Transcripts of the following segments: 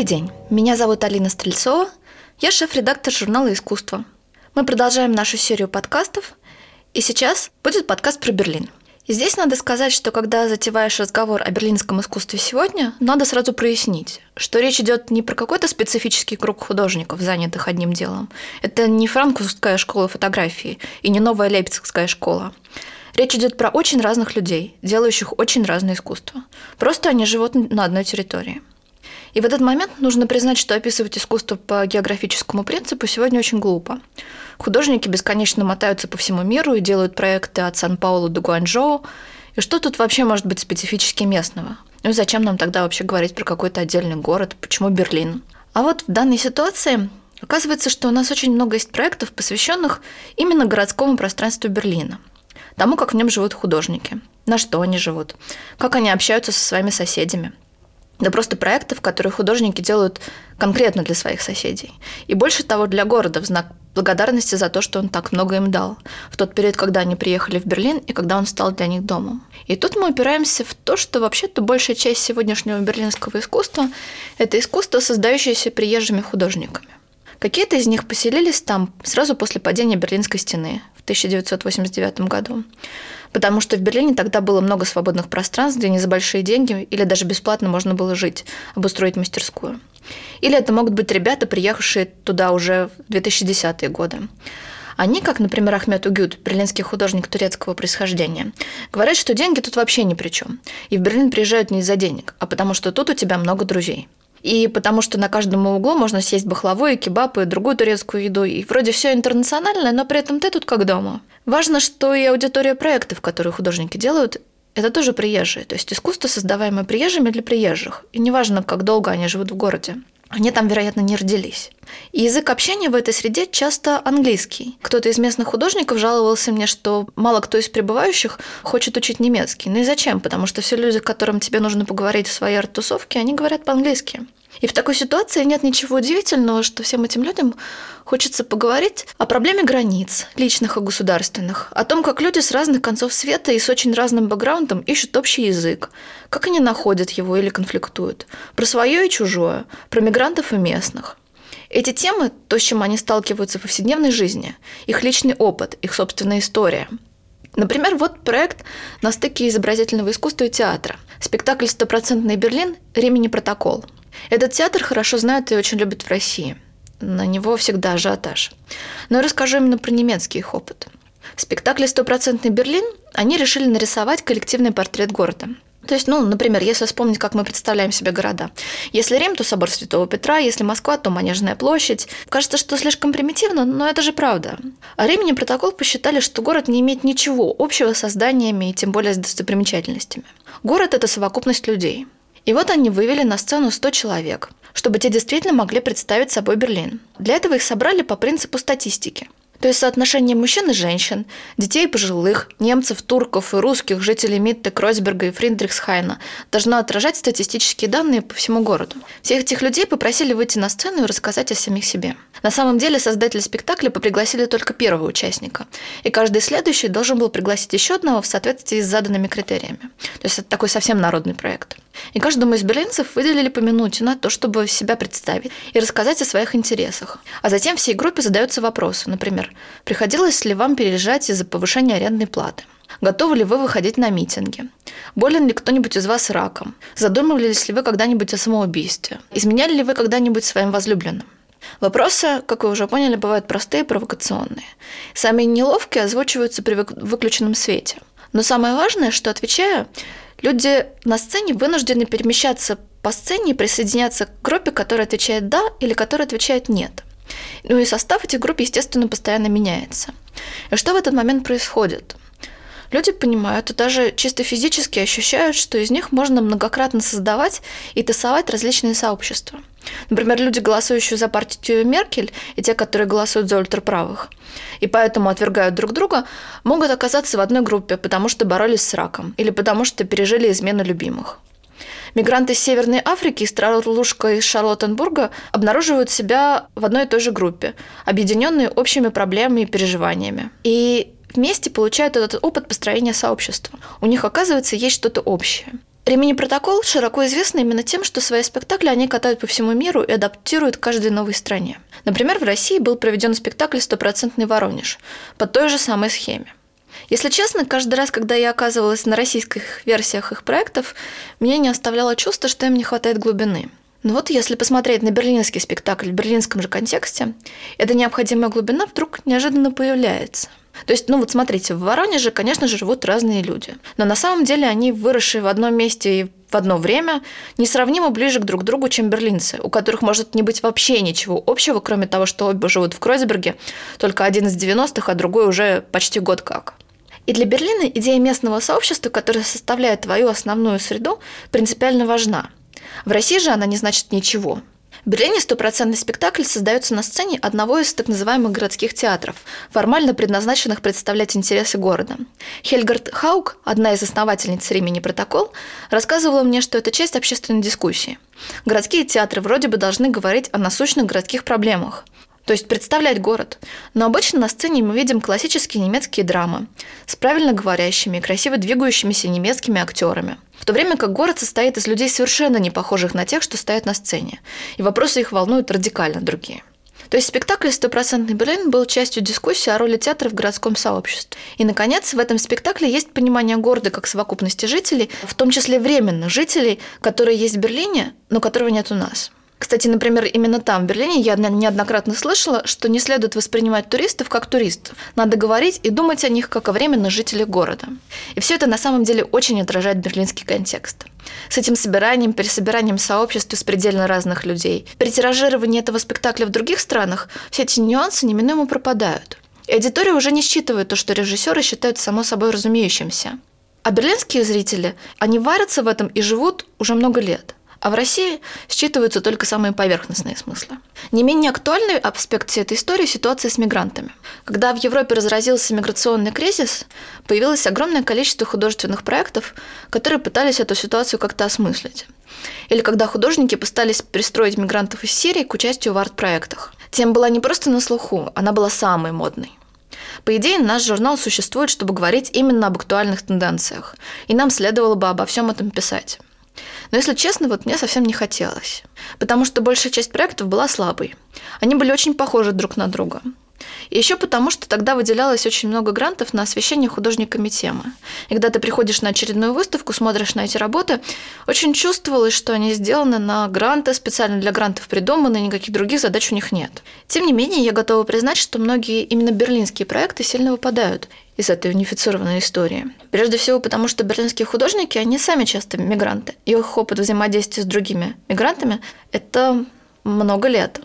Добрый день, меня зовут Алина Стрельцова, я шеф-редактор журнала «Искусство». Мы продолжаем нашу серию подкастов, и сейчас будет подкаст про Берлин. И здесь надо сказать, что когда затеваешь разговор о берлинском искусстве сегодня, надо сразу прояснить, что речь идет не про какой-то специфический круг художников, занятых одним делом. Это не франкфуртская школа фотографии и не новая лейпцигская школа. Речь идет про очень разных людей, делающих очень разное искусство. Просто они живут на одной территории. И в этот момент нужно признать, что описывать искусство по географическому принципу сегодня очень глупо. Художники бесконечно мотаются по всему миру и делают проекты от Сан-Паулу до Гуанчжоу. И что тут вообще может быть специфически местного? Ну и зачем нам тогда вообще говорить про какой-то отдельный город? Почему Берлин? А вот в данной ситуации оказывается, что у нас очень много есть проектов, посвященных именно городскому пространству Берлина. Тому, как в нем живут художники, на что они живут, как они общаются со своими соседями – да просто проектов, которые художники делают конкретно для своих соседей. И больше того, для города в знак благодарности за то, что он так много им дал в тот период, когда они приехали в Берлин и когда он стал для них домом. И тут мы упираемся в то, что вообще-то большая часть сегодняшнего берлинского искусства – это искусство, создающееся приезжими художниками. Какие-то из них поселились там сразу после падения Берлинской стены 1989 году потому что в Берлине тогда было много свободных пространств, где не за большие деньги или даже бесплатно можно было жить, обустроить мастерскую. Или это могут быть ребята, приехавшие туда уже в 2010-е годы. Они, как, например, Ахмед Угюд, берлинский художник турецкого происхождения, говорят, что деньги тут вообще ни при чем. И в Берлин приезжают не из-за денег, а потому что тут у тебя много друзей. И потому что на каждом углу можно съесть бахлаву и кебаб и другую турецкую еду. И вроде все интернациональное, но при этом ты тут как дома. Важно, что и аудитория проектов, которые художники делают, это тоже приезжие. То есть искусство, создаваемое приезжими для приезжих. И неважно, как долго они живут в городе. Они там, вероятно, не родились. И язык общения в этой среде часто английский. Кто-то из местных художников жаловался мне, что мало кто из пребывающих хочет учить немецкий. Ну и зачем? Потому что все люди, которым тебе нужно поговорить в своей арт-тусовке, они говорят по-английски. И в такой ситуации нет ничего удивительного, что всем этим людям хочется поговорить о проблеме границ, личных и государственных, о том, как люди с разных концов света и с очень разным бэкграундом ищут общий язык, как они находят его или конфликтуют, про свое и чужое, про мигрантов и местных. Эти темы – то, с чем они сталкиваются в повседневной жизни, их личный опыт, их собственная история. Например, вот проект на стыке изобразительного искусства и театра. Спектакль «Стопроцентный Берлин. Ремени протокол». Этот театр хорошо знают и очень любят в России. На него всегда ажиотаж. Но я расскажу именно про немецкий их опыт. В спектакле «Стопроцентный Берлин» они решили нарисовать коллективный портрет города – то есть, ну, например, если вспомнить, как мы представляем себе города. Если Рим, то собор Святого Петра, если Москва, то Манежная площадь. Кажется, что слишком примитивно, но это же правда. А Римляне протокол посчитали, что город не имеет ничего общего с зданиями и тем более с достопримечательностями. Город – это совокупность людей. И вот они вывели на сцену 100 человек, чтобы те действительно могли представить собой Берлин. Для этого их собрали по принципу статистики – то есть соотношение мужчин и женщин, детей и пожилых, немцев, турков и русских, жителей Митте, Кройсберга и Фридрихсхайна должно отражать статистические данные по всему городу. Всех этих людей попросили выйти на сцену и рассказать о самих себе. На самом деле создатели спектакля пригласили только первого участника, и каждый следующий должен был пригласить еще одного в соответствии с заданными критериями. То есть это такой совсем народный проект. И каждому из берлинцев выделили по минуте на то, чтобы себя представить и рассказать о своих интересах. А затем всей группе задаются вопросы. Например, приходилось ли вам переезжать из-за повышения арендной платы? Готовы ли вы выходить на митинги? Болен ли кто-нибудь из вас раком? Задумывались ли вы когда-нибудь о самоубийстве? Изменяли ли вы когда-нибудь своим возлюбленным? Вопросы, как вы уже поняли, бывают простые и провокационные. Сами неловкие озвучиваются при выключенном свете. Но самое важное, что отвечая, Люди на сцене вынуждены перемещаться по сцене и присоединяться к группе, которая отвечает «да» или которая отвечает «нет». Ну и состав этих групп, естественно, постоянно меняется. И что в этот момент происходит? Люди понимают и даже чисто физически ощущают, что из них можно многократно создавать и тасовать различные сообщества. Например, люди, голосующие за партию Меркель, и те, которые голосуют за ультраправых, и поэтому отвергают друг друга, могут оказаться в одной группе, потому что боролись с раком или потому что пережили измену любимых. Мигранты из Северной Африки, из Тралушка и Шарлоттенбурга обнаруживают себя в одной и той же группе, объединенные общими проблемами и переживаниями. И вместе получают этот опыт построения сообщества. У них, оказывается, есть что-то общее. Ремени Протокол широко известны именно тем, что свои спектакли они катают по всему миру и адаптируют к каждой новой стране. Например, в России был проведен спектакль «Стопроцентный Воронеж» по той же самой схеме. Если честно, каждый раз, когда я оказывалась на российских версиях их проектов, меня не оставляло чувство, что им не хватает глубины. Но вот если посмотреть на берлинский спектакль в берлинском же контексте, эта необходимая глубина вдруг неожиданно появляется. То есть, ну вот смотрите, в Воронеже, конечно же, живут разные люди. Но на самом деле они, выросшие в одном месте и в одно время, несравнимо ближе к друг другу, чем берлинцы, у которых может не быть вообще ничего общего, кроме того, что оба живут в Кройсберге, только один из 90-х, а другой уже почти год как. И для Берлина идея местного сообщества, которое составляет твою основную среду, принципиально важна. В России же она не значит ничего. В Берлине стопроцентный спектакль создается на сцене одного из так называемых городских театров, формально предназначенных представлять интересы города. Хельгард Хаук, одна из основательниц «Ремени протокол», рассказывала мне, что это часть общественной дискуссии. Городские театры вроде бы должны говорить о насущных городских проблемах, то есть представлять город. Но обычно на сцене мы видим классические немецкие драмы с правильно говорящими и красиво двигающимися немецкими актерами. То время как город состоит из людей совершенно не похожих на тех, что стоят на сцене, и вопросы их волнуют радикально другие. То есть спектакль «Стопроцентный Берлин» был частью дискуссии о роли театра в городском сообществе. И, наконец, в этом спектакле есть понимание города как совокупности жителей, в том числе временных жителей, которые есть в Берлине, но которого нет у нас. Кстати, например, именно там, в Берлине, я неоднократно слышала, что не следует воспринимать туристов как туристов. Надо говорить и думать о них как о временных жителях города. И все это на самом деле очень отражает берлинский контекст. С этим собиранием, пересобиранием сообществ из предельно разных людей. При этого спектакля в других странах все эти нюансы неминуемо пропадают. И аудитория уже не считывает то, что режиссеры считают само собой разумеющимся. А берлинские зрители, они варятся в этом и живут уже много лет – а в России считываются только самые поверхностные смыслы. Не менее актуальный аспект всей этой истории – ситуация с мигрантами. Когда в Европе разразился миграционный кризис, появилось огромное количество художественных проектов, которые пытались эту ситуацию как-то осмыслить. Или когда художники пытались пристроить мигрантов из Сирии к участию в арт-проектах. Тема была не просто на слуху, она была самой модной. По идее, наш журнал существует, чтобы говорить именно об актуальных тенденциях, и нам следовало бы обо всем этом писать. Но если честно, вот мне совсем не хотелось. Потому что большая часть проектов была слабой. Они были очень похожи друг на друга. И еще потому, что тогда выделялось очень много грантов на освещение художниками темы. И когда ты приходишь на очередную выставку, смотришь на эти работы, очень чувствовалось, что они сделаны на гранты, специально для грантов придуманы, никаких других задач у них нет. Тем не менее, я готова признать, что многие именно берлинские проекты сильно выпадают из этой унифицированной истории. Прежде всего потому, что берлинские художники, они сами часто мигранты. Их опыт взаимодействия с другими мигрантами – это много лет.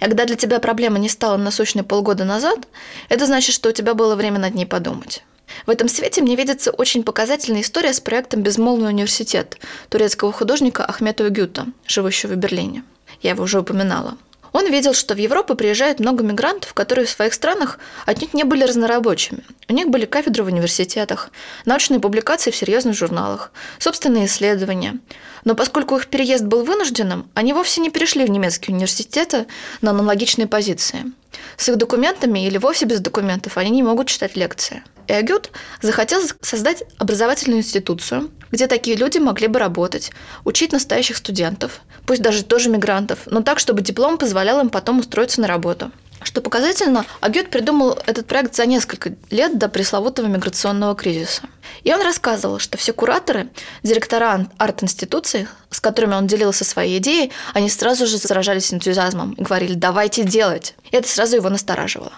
И когда для тебя проблема не стала насущной полгода назад, это значит, что у тебя было время над ней подумать. В этом свете мне видится очень показательная история с проектом «Безмолвный университет» турецкого художника Ахмета Гюта, живущего в Берлине. Я его уже упоминала. Он видел, что в Европу приезжает много мигрантов, которые в своих странах отнюдь не были разнорабочими. У них были кафедры в университетах, научные публикации в серьезных журналах, собственные исследования. Но поскольку их переезд был вынужденным, они вовсе не перешли в немецкие университеты на аналогичные позиции. С их документами или вовсе без документов они не могут читать лекции. Эгют захотел создать образовательную институцию, где такие люди могли бы работать, учить настоящих студентов, пусть даже тоже мигрантов, но так, чтобы диплом позволял им потом устроиться на работу. Что показательно, Агют придумал этот проект за несколько лет до пресловутого миграционного кризиса. И он рассказывал, что все кураторы, директора арт-институций, с которыми он делился своей идеей, они сразу же заражались энтузиазмом и говорили «давайте делать». И это сразу его настораживало.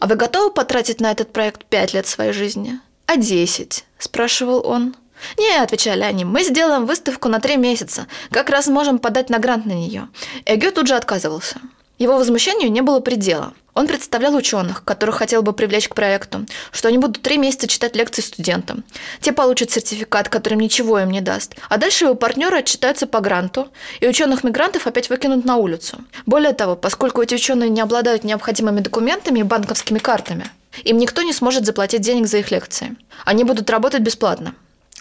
«А вы готовы потратить на этот проект пять лет своей жизни?» «А десять?» – спрашивал он. «Не», – отвечали они, – «мы сделаем выставку на три месяца. Как раз можем подать на грант на нее». Эгё тут же отказывался. Его возмущению не было предела. Он представлял ученых, которых хотел бы привлечь к проекту, что они будут три месяца читать лекции студентам. Те получат сертификат, которым ничего им не даст. А дальше его партнеры отчитаются по гранту, и ученых-мигрантов опять выкинут на улицу. Более того, поскольку эти ученые не обладают необходимыми документами и банковскими картами, им никто не сможет заплатить денег за их лекции. Они будут работать бесплатно.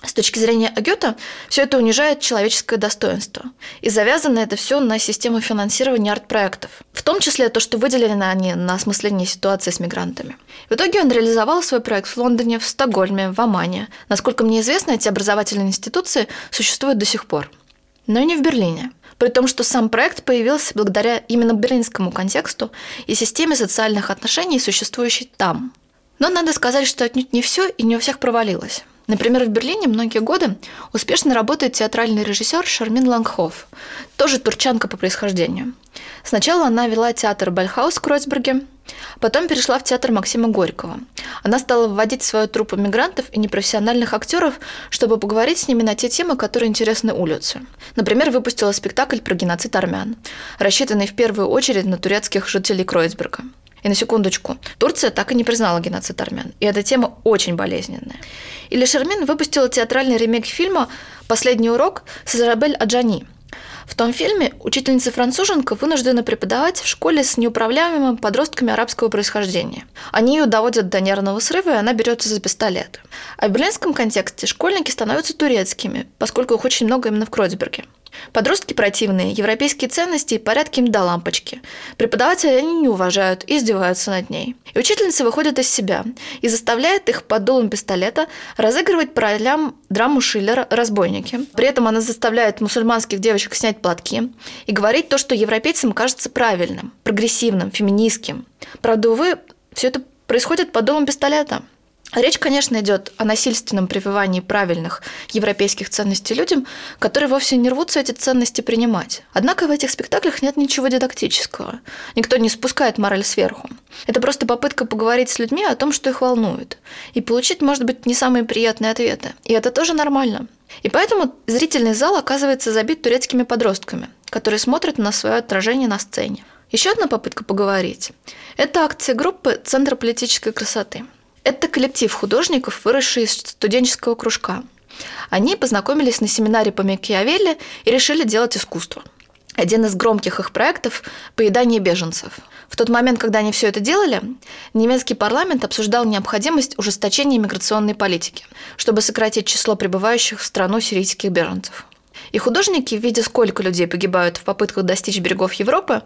С точки зрения Агюта, все это унижает человеческое достоинство. И завязано это все на систему финансирования арт-проектов. В том числе то, что выделены они на осмысление ситуации с мигрантами. В итоге он реализовал свой проект в Лондоне, в Стокгольме, в Омане. Насколько мне известно, эти образовательные институции существуют до сих пор. Но и не в Берлине. При том, что сам проект появился благодаря именно берлинскому контексту и системе социальных отношений, существующей там. Но надо сказать, что отнюдь не все и не у всех провалилось. Например, в Берлине многие годы успешно работает театральный режиссер Шармин Лангхоф, тоже турчанка по происхождению. Сначала она вела театр Бальхаус в Кройцберге, потом перешла в театр Максима Горького. Она стала вводить в свою труппу мигрантов и непрофессиональных актеров, чтобы поговорить с ними на те темы, которые интересны улице. Например, выпустила спектакль про геноцид армян, рассчитанный в первую очередь на турецких жителей Кройцберга. И на секундочку, Турция так и не признала геноцид армян. И эта тема очень болезненная. Или Шермин выпустила театральный ремейк фильма «Последний урок» с Изабель Аджани. В том фильме учительница-француженка вынуждена преподавать в школе с неуправляемыми подростками арабского происхождения. Они ее доводят до нервного срыва, и она берется за пистолет. А в берлинском контексте школьники становятся турецкими, поскольку их очень много именно в Кройцберге. Подростки противные, европейские ценности и порядки им до лампочки. Преподаватели они не уважают и издеваются над ней. И учительница выходит из себя и заставляет их под дулом пистолета разыгрывать по драму Шиллера «Разбойники». При этом она заставляет мусульманских девочек снять платки и говорить то, что европейцам кажется правильным, прогрессивным, феминистским. Правда, увы, все это происходит под дулом пистолета – Речь, конечно, идет о насильственном прививании правильных европейских ценностей людям, которые вовсе не рвутся эти ценности принимать. Однако в этих спектаклях нет ничего дидактического. Никто не спускает мораль сверху. Это просто попытка поговорить с людьми о том, что их волнует. И получить, может быть, не самые приятные ответы. И это тоже нормально. И поэтому зрительный зал оказывается забит турецкими подростками, которые смотрят на свое отражение на сцене. Еще одна попытка поговорить – это акция группы «Центр политической красоты». Это коллектив художников, выросший из студенческого кружка. Они познакомились на семинаре по Макиавелли и решили делать искусство. Один из громких их проектов – поедание беженцев. В тот момент, когда они все это делали, немецкий парламент обсуждал необходимость ужесточения миграционной политики, чтобы сократить число прибывающих в страну сирийских беженцев. И художники, видя, сколько людей погибают в попытках достичь берегов Европы,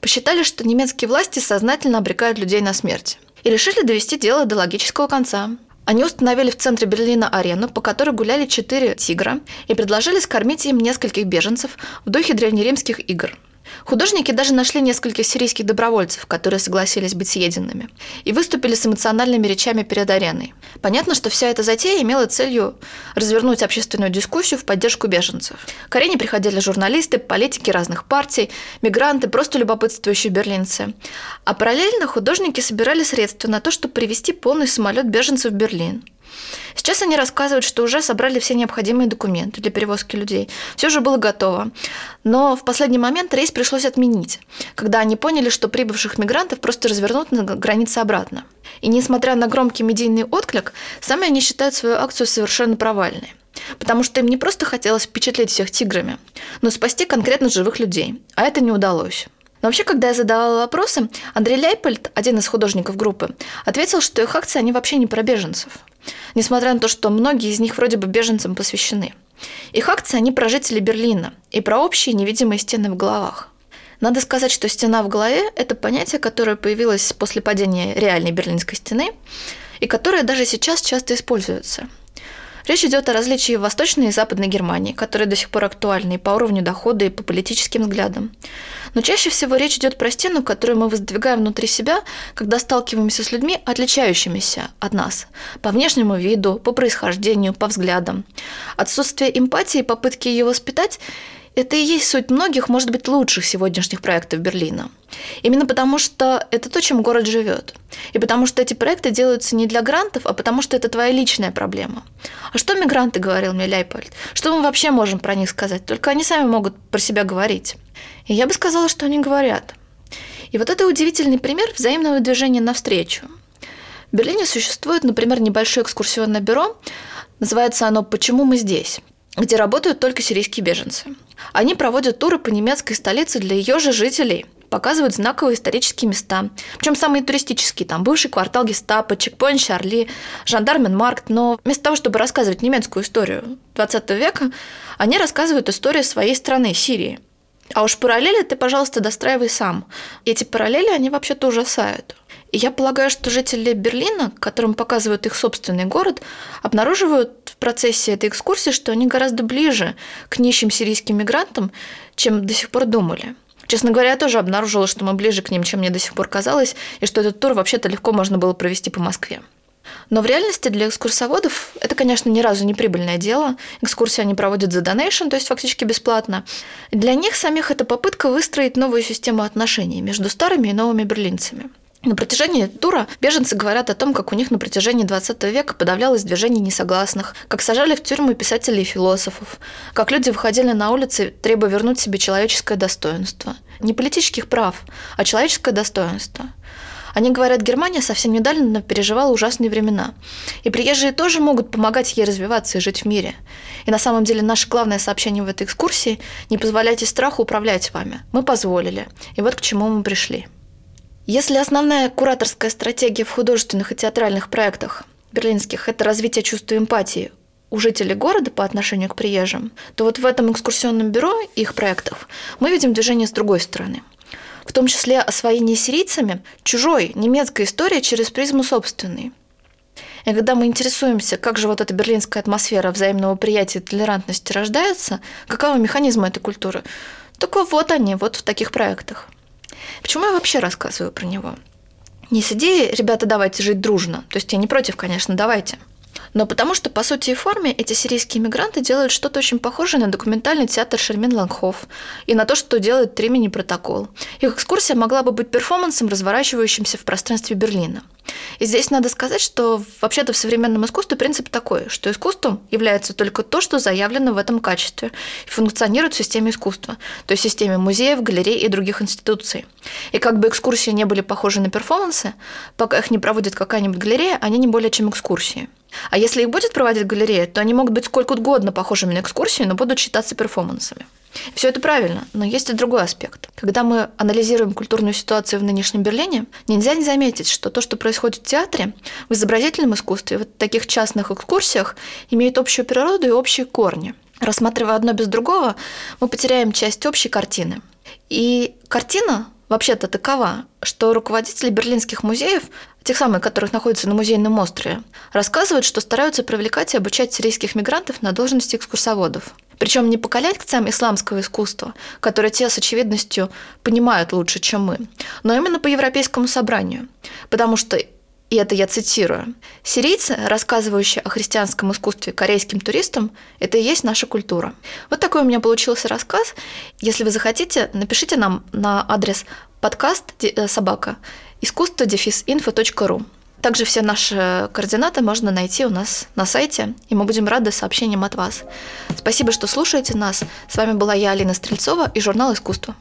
посчитали, что немецкие власти сознательно обрекают людей на смерть и решили довести дело до логического конца. Они установили в центре Берлина арену, по которой гуляли четыре тигра, и предложили скормить им нескольких беженцев в духе древнеримских игр – Художники даже нашли нескольких сирийских добровольцев, которые согласились быть съеденными, и выступили с эмоциональными речами перед ареной. Понятно, что вся эта затея имела целью развернуть общественную дискуссию в поддержку беженцев. К арене приходили журналисты, политики разных партий, мигранты, просто любопытствующие берлинцы. А параллельно художники собирали средства на то, чтобы привести полный самолет беженцев в Берлин. Сейчас они рассказывают, что уже собрали все необходимые документы для перевозки людей. Все уже было готово. Но в последний момент рейс пришлось отменить, когда они поняли, что прибывших мигрантов просто развернут на границе обратно. И несмотря на громкий медийный отклик, сами они считают свою акцию совершенно провальной. Потому что им не просто хотелось впечатлить всех тиграми, но спасти конкретно живых людей. А это не удалось. Но вообще, когда я задавала вопросы, Андрей Ляйпольд, один из художников группы, ответил, что их акции, они вообще не про беженцев. Несмотря на то, что многие из них вроде бы беженцам посвящены. Их акции, они про жителей Берлина и про общие невидимые стены в головах. Надо сказать, что стена в голове – это понятие, которое появилось после падения реальной Берлинской стены и которое даже сейчас часто используется – Речь идет о различии Восточной и Западной Германии, которые до сих пор актуальны и по уровню дохода, и по политическим взглядам. Но чаще всего речь идет про стену, которую мы воздвигаем внутри себя, когда сталкиваемся с людьми, отличающимися от нас по внешнему виду, по происхождению, по взглядам. Отсутствие эмпатии и попытки ее воспитать это и есть суть многих, может быть, лучших сегодняшних проектов Берлина. Именно потому, что это то, чем город живет. И потому что эти проекты делаются не для грантов, а потому что это твоя личная проблема. А что мигранты, говорил мне Ляйпольд? Что мы вообще можем про них сказать? Только они сами могут про себя говорить. И я бы сказала, что они говорят. И вот это удивительный пример взаимного движения навстречу. В Берлине существует, например, небольшое экскурсионное бюро. Называется оно «Почему мы здесь?», где работают только сирийские беженцы. Они проводят туры по немецкой столице для ее же жителей, показывают знаковые исторические места. Причем самые туристические, там бывший квартал гестапо, чекпоинт Шарли, жандарменмаркт. Но вместо того, чтобы рассказывать немецкую историю 20 века, они рассказывают историю своей страны, Сирии. А уж параллели ты, пожалуйста, достраивай сам. Эти параллели, они вообще-то ужасают. Я полагаю, что жители Берлина, которым показывают их собственный город, обнаруживают в процессе этой экскурсии, что они гораздо ближе к нищим сирийским мигрантам, чем до сих пор думали. Честно говоря, я тоже обнаружила, что мы ближе к ним, чем мне до сих пор казалось, и что этот тур вообще-то легко можно было провести по Москве. Но в реальности для экскурсоводов это, конечно, ни разу не прибыльное дело. Экскурсии они проводят за донейшн, то есть фактически бесплатно. Для них самих это попытка выстроить новую систему отношений между старыми и новыми берлинцами. На протяжении тура беженцы говорят о том, как у них на протяжении 20 века подавлялось движение несогласных, как сажали в тюрьмы писателей и философов, как люди выходили на улицы, требуя вернуть себе человеческое достоинство. Не политических прав, а человеческое достоинство. Они говорят, Германия совсем недавно переживала ужасные времена. И приезжие тоже могут помогать ей развиваться и жить в мире. И на самом деле наше главное сообщение в этой экскурсии – не позволяйте страху управлять вами. Мы позволили. И вот к чему мы пришли. Если основная кураторская стратегия в художественных и театральных проектах берлинских – это развитие чувства эмпатии у жителей города по отношению к приезжим, то вот в этом экскурсионном бюро их проектов мы видим движение с другой стороны. В том числе освоение сирийцами чужой немецкой истории через призму собственной. И когда мы интересуемся, как же вот эта берлинская атмосфера взаимного приятия и толерантности рождается, каковы механизмы этой культуры, только вот они, вот в таких проектах. Почему я вообще рассказываю про него? Не с идеей, ребята, давайте жить дружно. То есть я не против, конечно, давайте. Но потому что, по сути и форме, эти сирийские мигранты делают что-то очень похожее на документальный театр Шермин Лангхоф и на то, что делает Тримини протокол. Их экскурсия могла бы быть перформансом, разворачивающимся в пространстве Берлина. И здесь надо сказать, что вообще-то в современном искусстве принцип такой, что искусством является только то, что заявлено в этом качестве и функционирует в системе искусства, то есть в системе музеев, галерей и других институций. И как бы экскурсии не были похожи на перформансы, пока их не проводит какая-нибудь галерея, они не более чем экскурсии. А если их будет проводить галерея, то они могут быть сколько угодно похожими на экскурсии, но будут считаться перформансами. Все это правильно, но есть и другой аспект. Когда мы анализируем культурную ситуацию в нынешнем Берлине, нельзя не заметить, что то, что происходит в театре, в изобразительном искусстве, в таких частных экскурсиях, имеет общую природу и общие корни. Рассматривая одно без другого, мы потеряем часть общей картины. И картина вообще-то такова, что руководители берлинских музеев, тех самых, которых находятся на музейном острове, рассказывают, что стараются привлекать и обучать сирийских мигрантов на должности экскурсоводов. Причем не по коллекциям исламского искусства, которые те с очевидностью понимают лучше, чем мы, но именно по Европейскому собранию. Потому что и это я цитирую, «Сирийцы, рассказывающие о христианском искусстве корейским туристам, это и есть наша культура». Вот такой у меня получился рассказ. Если вы захотите, напишите нам на адрес подкаст э, собака искусство инфо.ру. Также все наши координаты можно найти у нас на сайте, и мы будем рады сообщениям от вас. Спасибо, что слушаете нас. С вами была я, Алина Стрельцова, и журнал «Искусство».